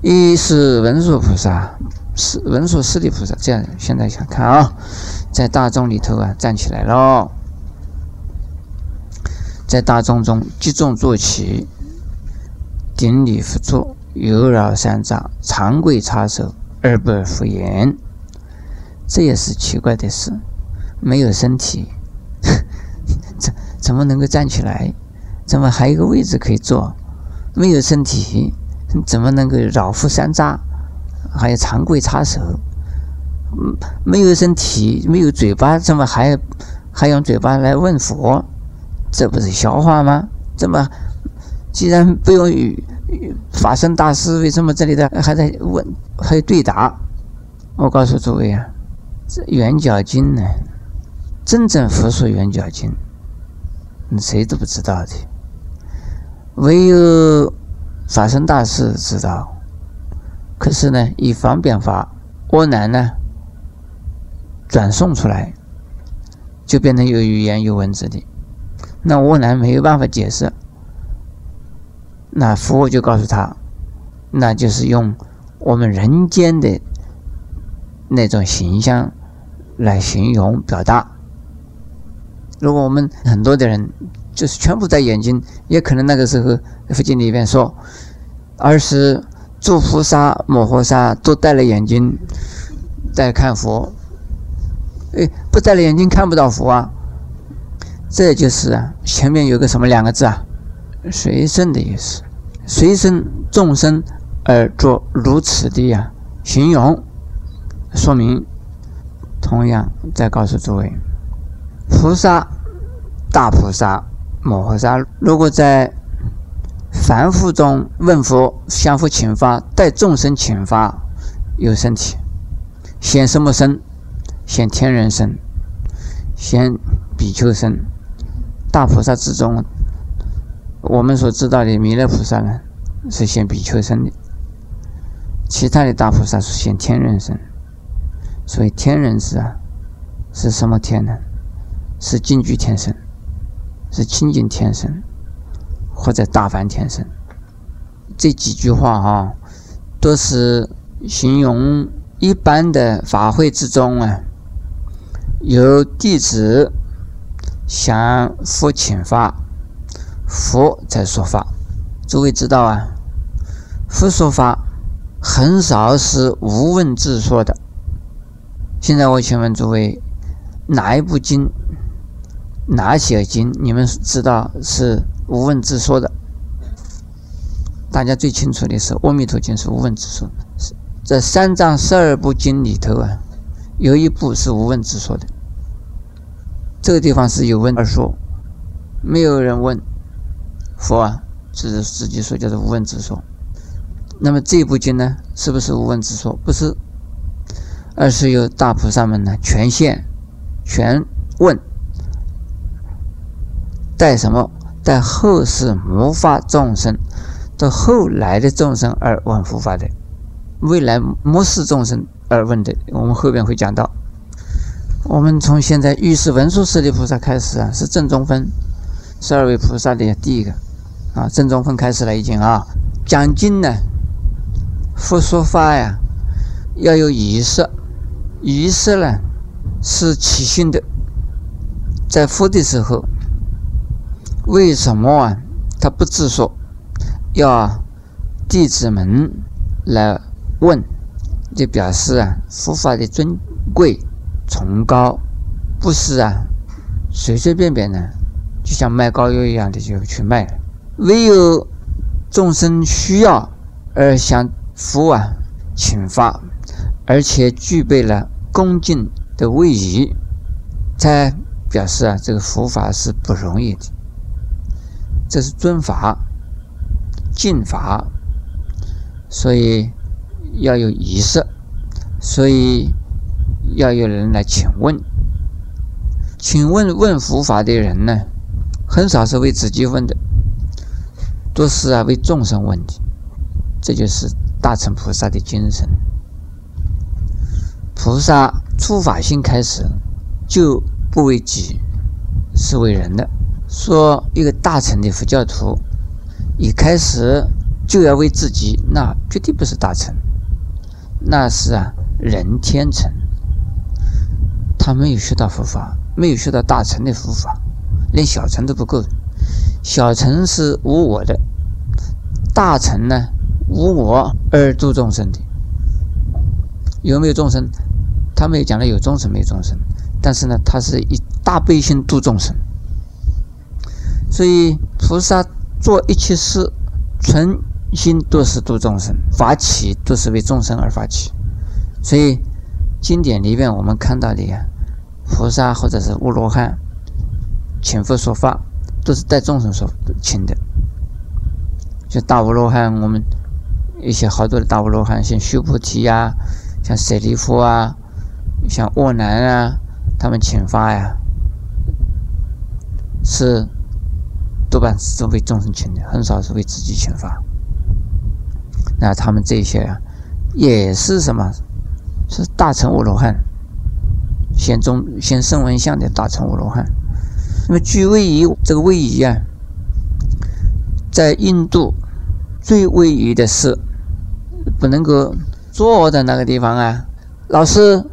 一是文殊菩萨，是文殊师利菩萨。这样，现在想看啊，在大众里头啊，站起来了，在大众中集中坐起，顶礼佛坐，右绕三匝，长跪叉手，而不敷言。这也是奇怪的事，没有身体，怎怎么能够站起来？怎么还有个位置可以坐？没有身体，怎么能够绕腹三匝？还有长跪叉手？嗯，没有身体，没有嘴巴，怎么还还用嘴巴来问佛？这不是笑话吗？怎么既然不用语法身大师，为什么这里的还在问，还对答？我告诉诸位啊。这圆角经呢？真正佛说圆角经，谁都不知道的，唯有发生大事知道。可是呢，以方便法，阿难呢转送出来，就变成有语言有文字的。那阿难没有办法解释，那佛就告诉他，那就是用我们人间的那种形象。来形容表达。如果我们很多的人就是全部戴眼睛，也可能那个时候佛经里面说，而是诸菩萨摩诃萨都戴了眼睛在看佛。哎，不戴了眼睛看不到佛啊。这就是啊，前面有个什么两个字啊？随身的意思，随身众生而作如此的呀形容，说明。同样，再告诉诸位，菩萨、大菩萨、摩诃萨，如果在凡夫中问佛、相互请法、带众生请发，有身体，显什么身？显天人身，显比丘身。大菩萨之中，我们所知道的弥勒菩萨呢，是显比丘身的；其他的大菩萨是显天人身。所以天人是啊，是什么天呢？是净具天身，是清净天身，或者大梵天身。这几句话哈，都是形容一般的法会之中啊，有弟子向佛请法，佛在说法。诸位知道啊，佛说法很少是无问自说的。现在我请问诸位，哪一部经、哪些经你们知道是无问自说的？大家最清楚的是《阿弥陀经》是无问自说。这三藏十二部经里头啊，有一部是无问自说的。这个地方是有问而说，没有人问佛啊，这是自己说叫做无问自说。那么这部经呢，是不是无问自说？不是。而是由大菩萨们呢全现、全问，带什么？在后世魔法众生，的后来的众生而问佛法的，未来末世众生而问的。我们后边会讲到。我们从现在遇事文殊师利菩萨开始啊，是正中分，十二位菩萨的第一个啊，正中分开始了已经啊。讲经呢，佛说法呀，要有仪式。仪式呢是起心的，在佛的时候，为什么啊？他不自说，要弟子们来问，就表示啊佛法的尊贵崇高，不是啊随随便便的，就像卖膏药一样的就去卖。唯有众生需要而向佛啊请法。而且具备了恭敬的位移，才表示啊，这个佛法是不容易的。这是尊法、敬法，所以要有仪式，所以要有人来请问。请问问佛法的人呢，很少是为自己问的，都是啊为众生问的。这就是大乘菩萨的精神。菩萨出法心开始，就不为己，是为人的。说一个大乘的佛教徒，一开始就要为自己，那绝对不是大乘，那是啊人天成。他没有学到佛法，没有学到大乘的佛法，连小乘都不够。小乘是无我的，大乘呢无我而度众生的。有没有众生？他没有讲的有众生没有众生，但是呢，他是一大悲心度众生。所以菩萨做一切事，存心都是度众生，发起都是为众生而发起。所以经典里面我们看到的呀，菩萨或者是阿罗汉请佛说法，都是带众生说请的。像大阿罗汉，我们一些好多的大阿罗汉，像须菩提呀，像舍利弗啊。像沃南啊，他们请发呀，是多半是为众生请的，很少是为自己请法。那他们这些啊，也是什么？是大乘无罗汉，现中现声闻相的大乘无罗汉。那么据位移，这个位移啊，在印度最位移的是不能够坐的那个地方啊，老师。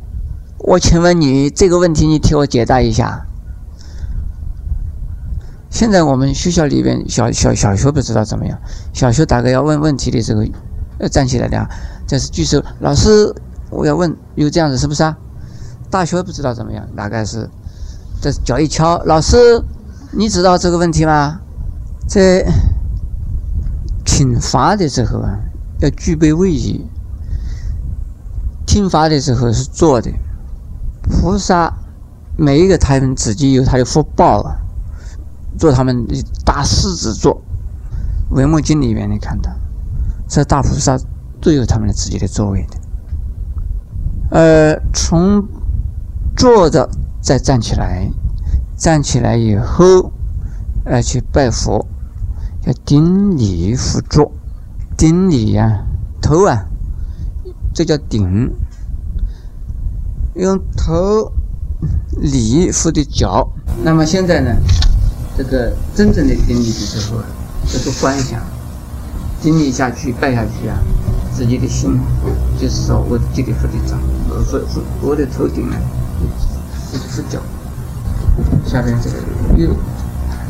我请问你这个问题，你替我解答一下。现在我们学校里边小小小学不知道怎么样，小学大概要问问题的时候，要站起来的啊，这是举手。老师，我要问，有这样子是不是啊？大学不知道怎么样，大概是这脚一敲，老师，你知道这个问题吗？在请法的时候啊，要具备位移；听法的时候是坐的。菩萨每一个他们自己有他的福报啊，做他们的大狮子座。文目经里面你看到，这大菩萨都有他们的自己的座位的。呃，从坐着再站起来，站起来以后，呃去拜佛，要顶礼佛坐，顶礼呀，头啊，这叫顶。用头礼佛的脚，那么现在呢？这个真正的经历的时候啊，这个观想，经历下去拜下去啊，自己的心就是说，我这里佛的脚，我伏伏我的头顶呢，就是伏脚。下边这个右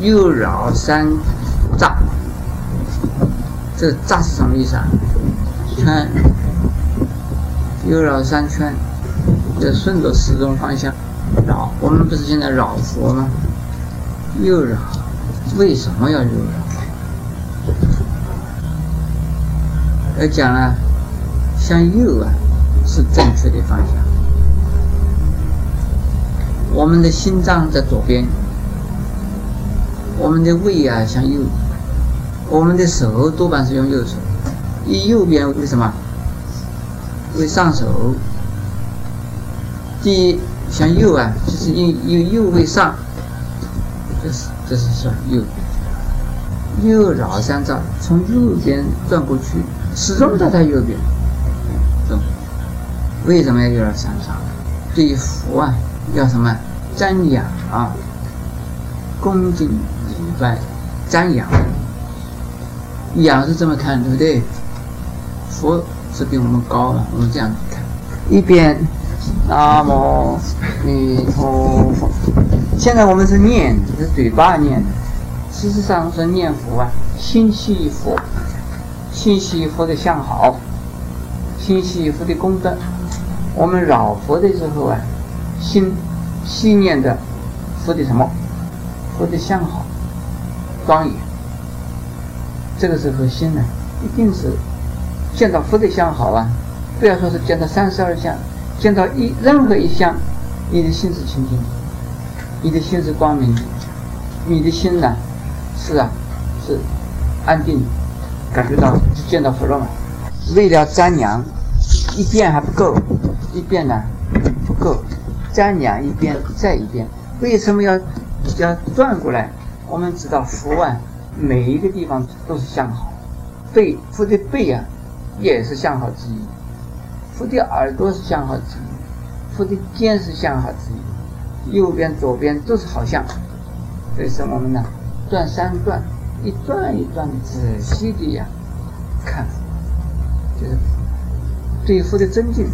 右绕三匝，这匝是什么意思啊？圈，右绕三圈。就顺着时钟方向绕，我们不是现在绕佛吗？右绕，为什么要右绕？要讲啊，向右啊是正确的方向。我们的心脏在左边，我们的胃啊向右，我们的手多半是用右手，以右边为什么？为上手。第一向右啊，就是用用右为上，这是这是向右边。右绕三匝，从右边转过去，始终在它右边。为什么要右绕三匝？对佛啊，要什么瞻仰啊，恭敬礼拜，瞻仰。仰是这么看，对不对？佛是比我们高了，我们这样看，一边。南无阿弥陀佛。现在我们是念，是嘴巴念的。事实上是念佛啊，心系佛，心系佛的相好，心系佛的功德。我们绕佛的时候啊，心心念的佛的什么？佛的相好，庄严。这个时候心呢，一定是见到佛的相好啊，不要说是见到三十二相。见到一任何一项，你的心是清净的，你的心是光明的，你的心呢，是啊，是安定，感觉到就见到佛了嘛？为了瞻仰，一遍还不够，一遍呢不够，瞻仰一遍再一遍。为什么要要转过来？我们知道佛啊，每一个地方都是相好，背佛的背啊，也是相好之一。佛的耳朵是相好之一，佛的肩是相好之一，右边、左边都是好像。所以说我们呢，转三转，一转一转的仔细的呀，看，就是对佛的尊敬。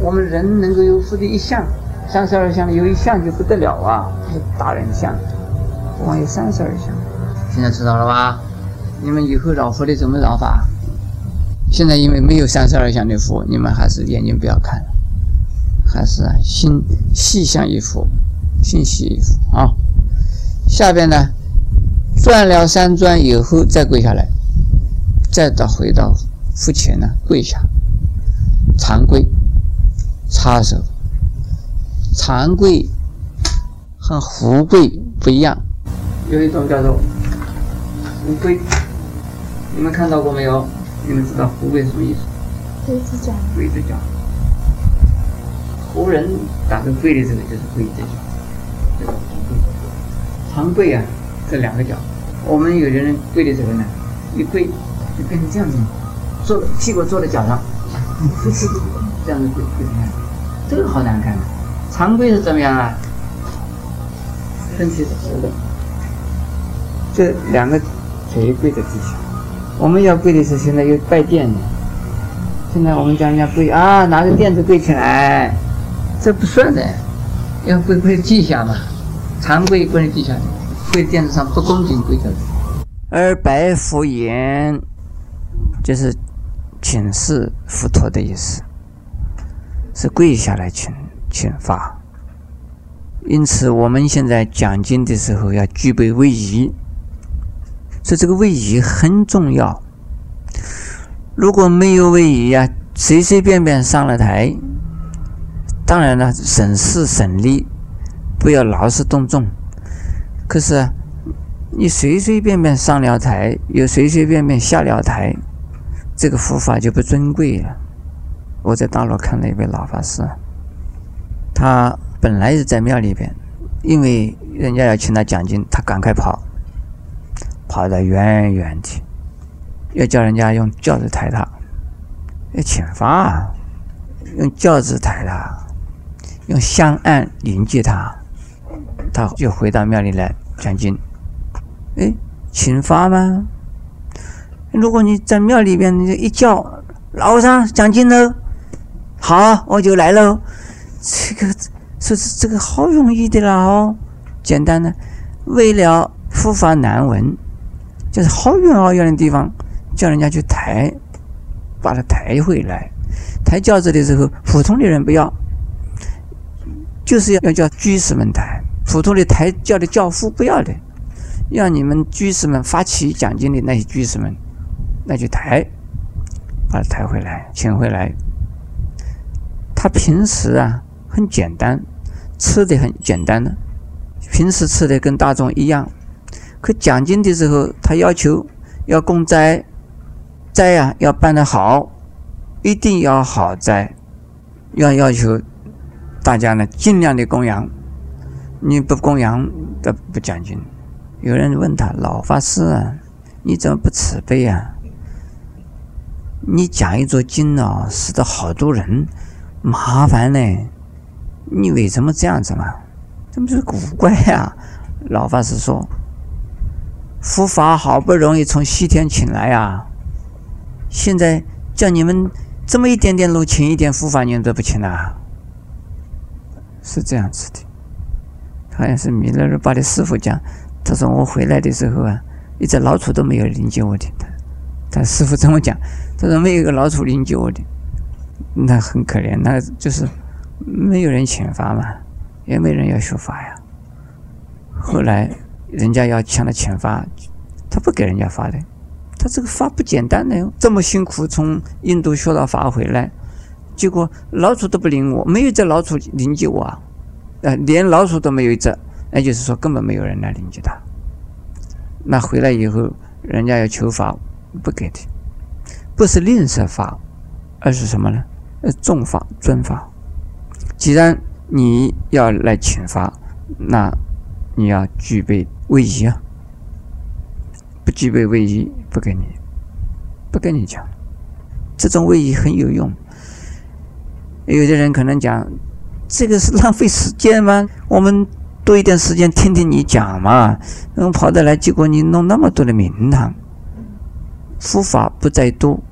我们人能够有佛的一相，三十二相里有一相就不得了啊，是大人相。我有三十二相，现在知道了吧？你们以后绕佛的怎么绕法？现在因为没有三十二相的佛，你们还是眼睛不要看，还是心细向一佛，心细一佛啊。下边呢，转了三转以后再跪下来，再到回到佛前呢跪下，长跪。插手，长跪和胡跪不一样，有一种叫做胡跪，你们看到过没有？你们知道胡跪什么意思？跪着脚。跪着脚。无人打个跪的这个就是跪着脚，这个跪。长跪啊，这两个脚，我们有的人跪的时候呢，一跪就变成这样子，坐屁股坐在脚上。这样子跪跪怎么样？这个好难看啊。常规是怎么样啊？身体是直的，这两个腿跪在地下。我们要跪的是现在又拜垫的，现在我们讲人家跪啊，拿着垫子跪起来，这不算的，要跪跪地下嘛。常规跪地下，跪垫子上不恭敬跪着。而白佛言，就是请示佛陀的意思。是跪下来请请法，因此我们现在讲经的时候要具备位移，所以这个位移很重要。如果没有位移呀，随随便便上了台，当然了，省事省力，不要劳师动众。可是你随随便便上了台，又随随便便下了台，这个佛法就不尊贵了。我在大陆看了一位老法师，他本来是在庙里边，因为人家要请他讲经，他赶快跑，跑得远远的，要叫人家用轿子抬他，要请法，用轿子抬他，用香案迎接他，他就回到庙里来讲经。哎，请法吗？如果你在庙里边，你一叫老和尚讲经喽。好，我就来喽。这个说是这个好容易的啦哦，简单的。为了佛法难闻，就是好远好远的地方，叫人家去抬，把他抬回来。抬轿子的时候，普通的人不要，就是要要叫居士们抬。普通的抬轿的轿夫不要的，让你们居士们发起奖金的那些居士们，那就抬，把他抬回来，请回来。他平时啊很简单，吃的很简单的，平时吃的跟大众一样。可奖金的时候，他要求要供斋，斋啊要办得好，一定要好斋，要要求大家呢尽量的供养。你不供养的不讲经。有人问他老法师啊，你怎么不慈悲啊？你讲一座经啊，死的好多人。麻烦呢？你为什么这样子嘛？这不是古怪呀？老法师说：“佛法好不容易从西天请来呀，现在叫你们这么一点点路请一点佛法，你们都不请啊？”是这样子的。好像是弥勒日巴的师傅讲，他说我回来的时候啊，一只老鼠都没有迎接我的。他他师傅这么讲，他说没有一个老鼠迎接我的。那很可怜，那就是没有人请法嘛，也没人要学法呀。后来人家要向他请法，他不给人家发的。他这个法不简单的哟，这么辛苦从印度学到法回来，结果老鼠都不领我，没有这老鼠领接我啊，呃，连老鼠都没有一只，那就是说根本没有人来领接他。那回来以后，人家要求法，不给的，不是吝啬法。而是什么呢？呃，重法尊法。既然你要来请法，那你要具备位移啊。不具备位移，不给你，不跟你讲。这种位移很有用。有的人可能讲，这个是浪费时间吗？我们多一点时间听听你讲嘛。嗯，跑得来，结果你弄那么多的名堂，佛法不在多，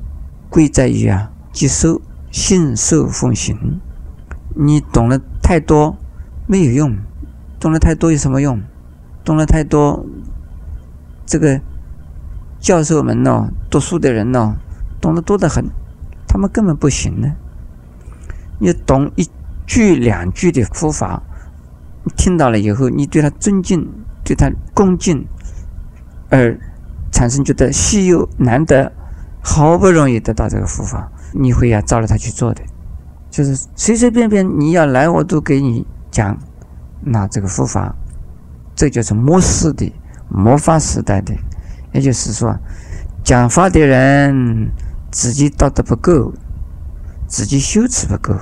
贵在于啊接受、信受、奉行。你懂了太多没有用，懂了太多有什么用？懂了太多，这个教授们呢，读书的人呢，懂得多得很，他们根本不行呢。你懂一句两句的佛法，听到了以后，你对他尊敬，对他恭敬，而产生觉得稀有难得，好不容易得到这个佛法，你会要照着他去做的。就是随随便便你要来，我都给你讲。那这个佛法，这就是末世的魔法时代的，也就是说，讲法的人自己道德不够。自己修持不够，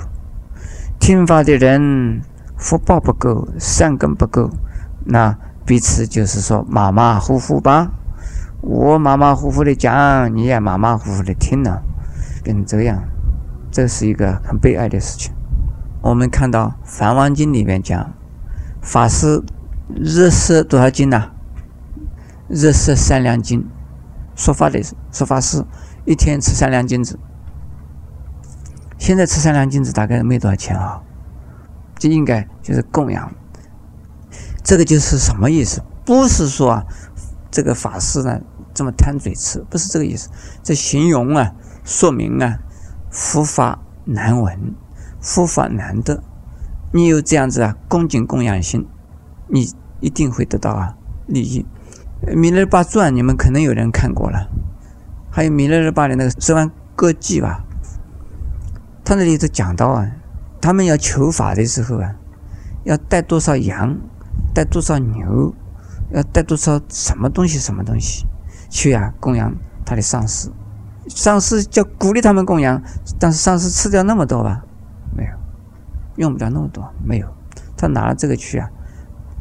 听法的人福报不够，善根不够，那彼此就是说马马虎虎吧。我马马虎虎的讲，你也马马虎虎的听了，变成这样，这是一个很悲哀的事情。我们看到《梵王经》里面讲，法师日摄多少斤呢？日摄三两金，说法的说法师一天吃三两金子。现在吃三两金子大概没多少钱啊，这应该就是供养。这个就是什么意思？不是说啊，这个法师呢这么贪嘴吃，不是这个意思。这形容啊，说明啊，佛法难闻，佛法难得。你有这样子啊恭敬供养心，你一定会得到啊利益。《弥勒巴传》你们可能有人看过了，还有《弥勒日巴》的那个十万歌记吧。他那里头讲到啊，他们要求法的时候啊，要带多少羊，带多少牛，要带多少什么东西什么东西去啊供养他的上司。上司叫鼓励他们供养，但是上司吃掉那么多吧？没有，用不了那么多，没有。他拿了这个去啊，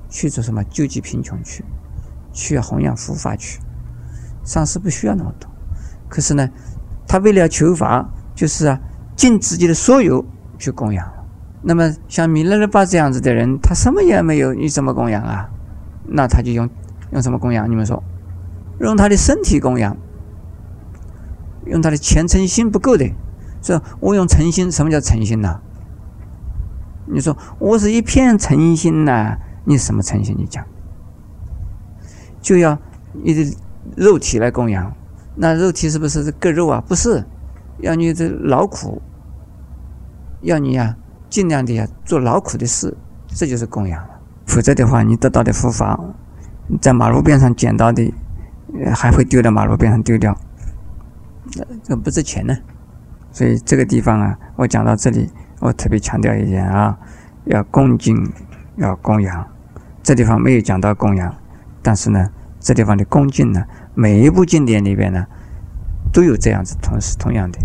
去做什么救济贫穷去，去弘扬佛法去。上司不需要那么多，可是呢，他为了求法，就是啊。尽自己的所有去供养，那么像弥勒日巴这样子的人，他什么也没有，你怎么供养啊？那他就用用什么供养？你们说，用他的身体供养，用他的虔诚心不够的，说我用诚心，什么叫诚心呢？你说我是一片诚心呐，你什么诚心？你讲，就要你的肉体来供养，那肉体是不是割肉啊？不是。要你这劳苦，要你呀，尽量的呀做劳苦的事，这就是供养了。否则的话，你得到的福法，在马路边上捡到的，还会丢到马路边上丢掉，这不值钱呢。所以这个地方啊，我讲到这里，我特别强调一点啊，要恭敬，要供养。这地方没有讲到供养，但是呢，这地方的恭敬呢，每一部经典里边呢。都有这样子同是同样的。